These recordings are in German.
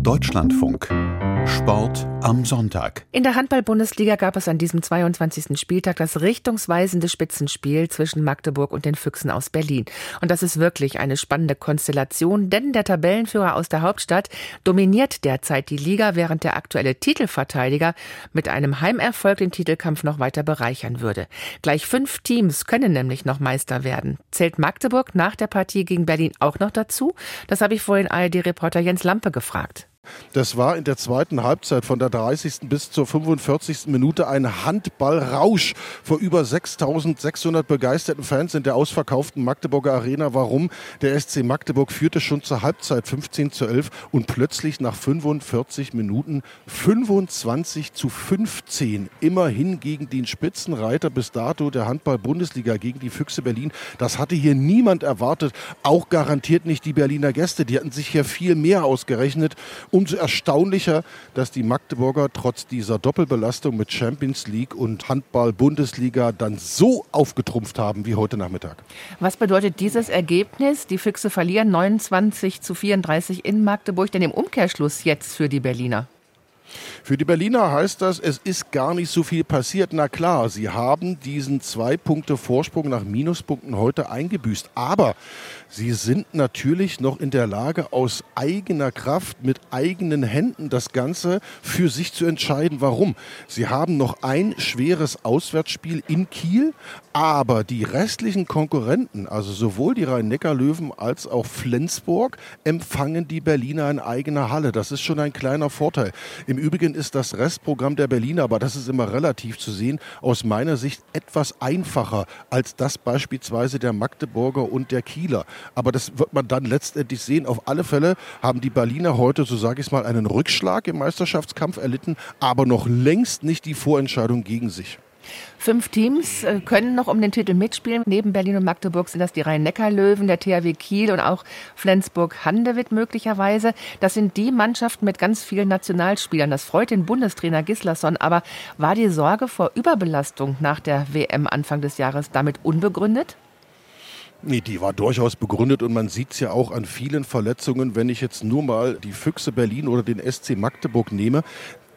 Deutschlandfunk. Sport am Sonntag. In der Handball-Bundesliga gab es an diesem 22. Spieltag das richtungsweisende Spitzenspiel zwischen Magdeburg und den Füchsen aus Berlin. Und das ist wirklich eine spannende Konstellation, denn der Tabellenführer aus der Hauptstadt dominiert derzeit die Liga, während der aktuelle Titelverteidiger mit einem Heimerfolg den Titelkampf noch weiter bereichern würde. Gleich fünf Teams können nämlich noch Meister werden. Zählt Magdeburg nach der Partie gegen Berlin auch noch dazu? Das habe ich vorhin ARD-Reporter Jens Lampe gefragt. Das war in der zweiten Halbzeit von der 30. bis zur 45. Minute ein Handballrausch vor über 6600 begeisterten Fans in der ausverkauften Magdeburger Arena. Warum? Der SC Magdeburg führte schon zur Halbzeit 15 zu 11 und plötzlich nach 45 Minuten 25 zu 15. Immerhin gegen den Spitzenreiter bis dato der Handball-Bundesliga gegen die Füchse Berlin. Das hatte hier niemand erwartet. Auch garantiert nicht die Berliner Gäste. Die hatten sich hier viel mehr ausgerechnet. Umso erstaunlicher, dass die Magdeburger trotz dieser Doppelbelastung mit Champions League und Handball-Bundesliga dann so aufgetrumpft haben wie heute Nachmittag. Was bedeutet dieses Ergebnis? Die Füchse verlieren 29 zu 34 in Magdeburg, denn im Umkehrschluss jetzt für die Berliner. Für die Berliner heißt das, es ist gar nicht so viel passiert. Na klar, sie haben diesen zwei Punkte Vorsprung nach Minuspunkten heute eingebüßt. Aber sie sind natürlich noch in der Lage, aus eigener Kraft, mit eigenen Händen das Ganze für sich zu entscheiden. Warum? Sie haben noch ein schweres Auswärtsspiel in Kiel, aber die restlichen Konkurrenten, also sowohl die Rhein-Neckar-Löwen als auch Flensburg, empfangen die Berliner in eigener Halle. Das ist schon ein kleiner Vorteil. Im Übrigen ist das Restprogramm der Berliner, aber das ist immer relativ zu sehen, aus meiner Sicht etwas einfacher als das beispielsweise der Magdeburger und der Kieler. Aber das wird man dann letztendlich sehen. Auf alle Fälle haben die Berliner heute, so sage ich es mal, einen Rückschlag im Meisterschaftskampf erlitten, aber noch längst nicht die Vorentscheidung gegen sich. Fünf Teams äh, können noch um den Titel mitspielen. Neben Berlin und Magdeburg sind das die Rhein-Neckar-Löwen, der THW Kiel und auch Flensburg-Handewitt möglicherweise. Das sind die Mannschaften mit ganz vielen Nationalspielern. Das freut den Bundestrainer Gislason. Aber war die Sorge vor Überbelastung nach der WM Anfang des Jahres damit unbegründet? Nee, die war durchaus begründet und man sieht es ja auch an vielen Verletzungen. Wenn ich jetzt nur mal die Füchse Berlin oder den SC Magdeburg nehme,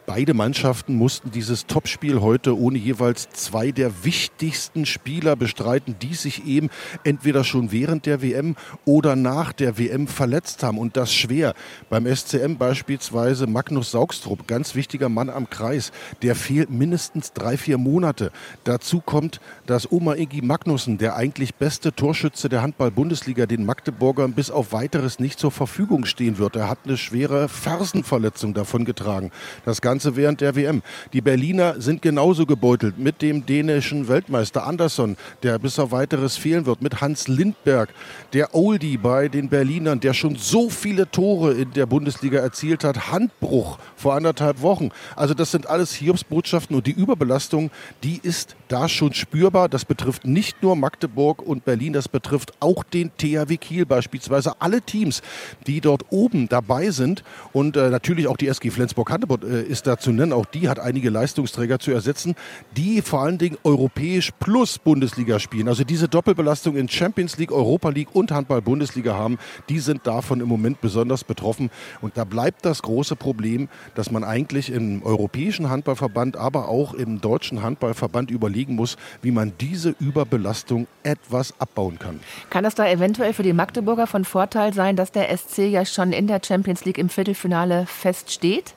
Beide Mannschaften mussten dieses Topspiel heute ohne jeweils zwei der wichtigsten Spieler bestreiten, die sich eben entweder schon während der WM oder nach der WM verletzt haben. Und das schwer. Beim SCM beispielsweise Magnus Saugstrup, ganz wichtiger Mann am Kreis, der fehlt mindestens drei, vier Monate. Dazu kommt, dass Oma Iggy Magnussen, der eigentlich beste Torschütze der Handball-Bundesliga, den Magdeburgern bis auf weiteres nicht zur Verfügung stehen wird. Er hat eine schwere Fersenverletzung davon getragen. Das Ganze während der WM. Die Berliner sind genauso gebeutelt mit dem dänischen Weltmeister Andersson, der bis auf weiteres fehlen wird, mit Hans Lindberg, der Oldie bei den Berlinern, der schon so viele Tore in der Bundesliga erzielt hat. Handbruch vor anderthalb Wochen. Also das sind alles Hiobsbotschaften und die Überbelastung, die ist da schon spürbar. Das betrifft nicht nur Magdeburg und Berlin, das betrifft auch den THW Kiel beispielsweise. Alle Teams, die dort oben dabei sind und äh, natürlich auch die SG Flensburg-Handeburg äh, ist da zu nennen. Auch die hat einige Leistungsträger zu ersetzen, die vor allen Dingen europäisch plus Bundesliga spielen. Also diese Doppelbelastung in Champions League, Europa League und Handball-Bundesliga haben, die sind davon im Moment besonders betroffen. Und da bleibt das große Problem, dass man eigentlich im Europäischen Handballverband, aber auch im Deutschen Handballverband überlegen muss, wie man diese Überbelastung etwas abbauen kann. Kann es da eventuell für die Magdeburger von Vorteil sein, dass der SC ja schon in der Champions League im Viertelfinale feststeht?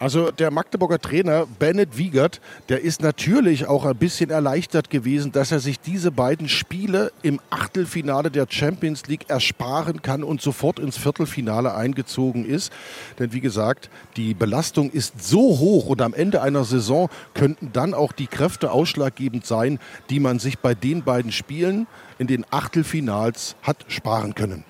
Also der Magdeburger Trainer Bennett Wiegert, der ist natürlich auch ein bisschen erleichtert gewesen, dass er sich diese beiden Spiele im Achtelfinale der Champions League ersparen kann und sofort ins Viertelfinale eingezogen ist. Denn wie gesagt, die Belastung ist so hoch und am Ende einer Saison könnten dann auch die Kräfte ausschlaggebend sein, die man sich bei den beiden Spielen in den Achtelfinals hat sparen können.